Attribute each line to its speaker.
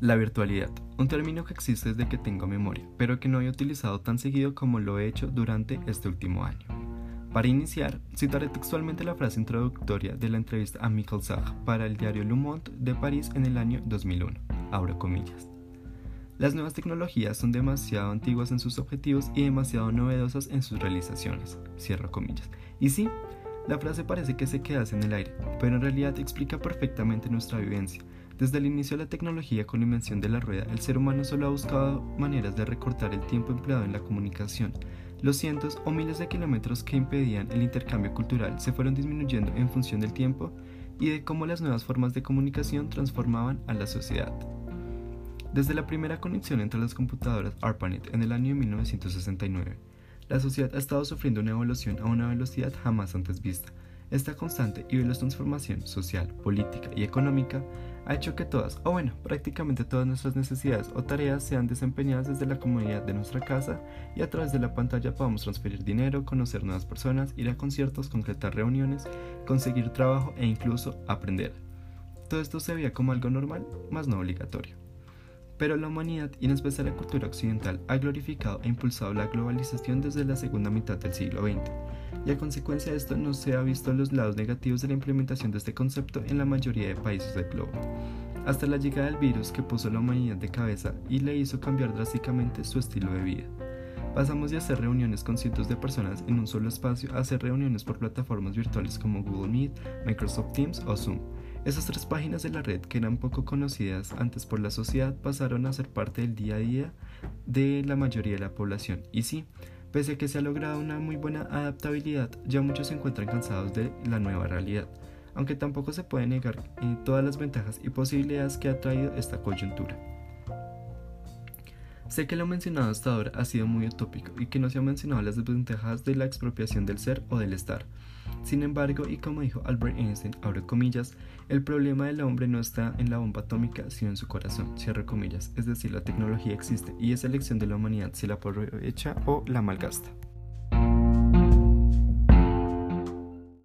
Speaker 1: La virtualidad, un término que existe desde que tengo memoria, pero que no he utilizado tan seguido como lo he hecho durante este último año. Para iniciar, citaré textualmente la frase introductoria de la entrevista a Michael Zach para el diario Le Monde de París en el año 2001. Abro comillas. Las nuevas tecnologías son demasiado antiguas en sus objetivos y demasiado novedosas en sus realizaciones. Cierro comillas. Y sí, la frase parece que se queda en el aire, pero en realidad explica perfectamente nuestra vivencia desde el inicio de la tecnología con la invención de la rueda, el ser humano solo ha buscado maneras de recortar el tiempo empleado en la comunicación. Los cientos o miles de kilómetros que impedían el intercambio cultural se fueron disminuyendo en función del tiempo y de cómo las nuevas formas de comunicación transformaban a la sociedad. Desde la primera conexión entre las computadoras ARPANET en el año 1969, la sociedad ha estado sufriendo una evolución a una velocidad jamás antes vista. Esta constante y veloz transformación social, política y económica ha hecho que todas, o bueno, prácticamente todas nuestras necesidades o tareas sean desempeñadas desde la comodidad de nuestra casa y a través de la pantalla podamos transferir dinero, conocer nuevas personas, ir a conciertos, concretar reuniones, conseguir trabajo e incluso aprender. Todo esto se veía como algo normal, más no obligatorio. Pero la humanidad, y en especial la cultura occidental, ha glorificado e impulsado la globalización desde la segunda mitad del siglo XX y a consecuencia de esto no se ha visto los lados negativos de la implementación de este concepto en la mayoría de países del globo. Hasta la llegada del virus que puso la humanidad de cabeza y le hizo cambiar drásticamente su estilo de vida. Pasamos de hacer reuniones con cientos de personas en un solo espacio a hacer reuniones por plataformas virtuales como Google Meet, Microsoft Teams o Zoom. Esas tres páginas de la red que eran poco conocidas antes por la sociedad pasaron a ser parte del día a día de la mayoría de la población. Y sí, Pese a que se ha logrado una muy buena adaptabilidad, ya muchos se encuentran cansados de la nueva realidad, aunque tampoco se puede negar eh, todas las ventajas y posibilidades que ha traído esta coyuntura. Sé que lo mencionado hasta ahora ha sido muy utópico y que no se han mencionado las desventajas de la expropiación del ser o del estar. Sin embargo, y como dijo Albert Einstein, abro comillas, el problema del hombre no está en la bomba atómica, sino en su corazón, cierro comillas. Es decir, la tecnología existe y es elección de la humanidad si la aprovecha o la malgasta.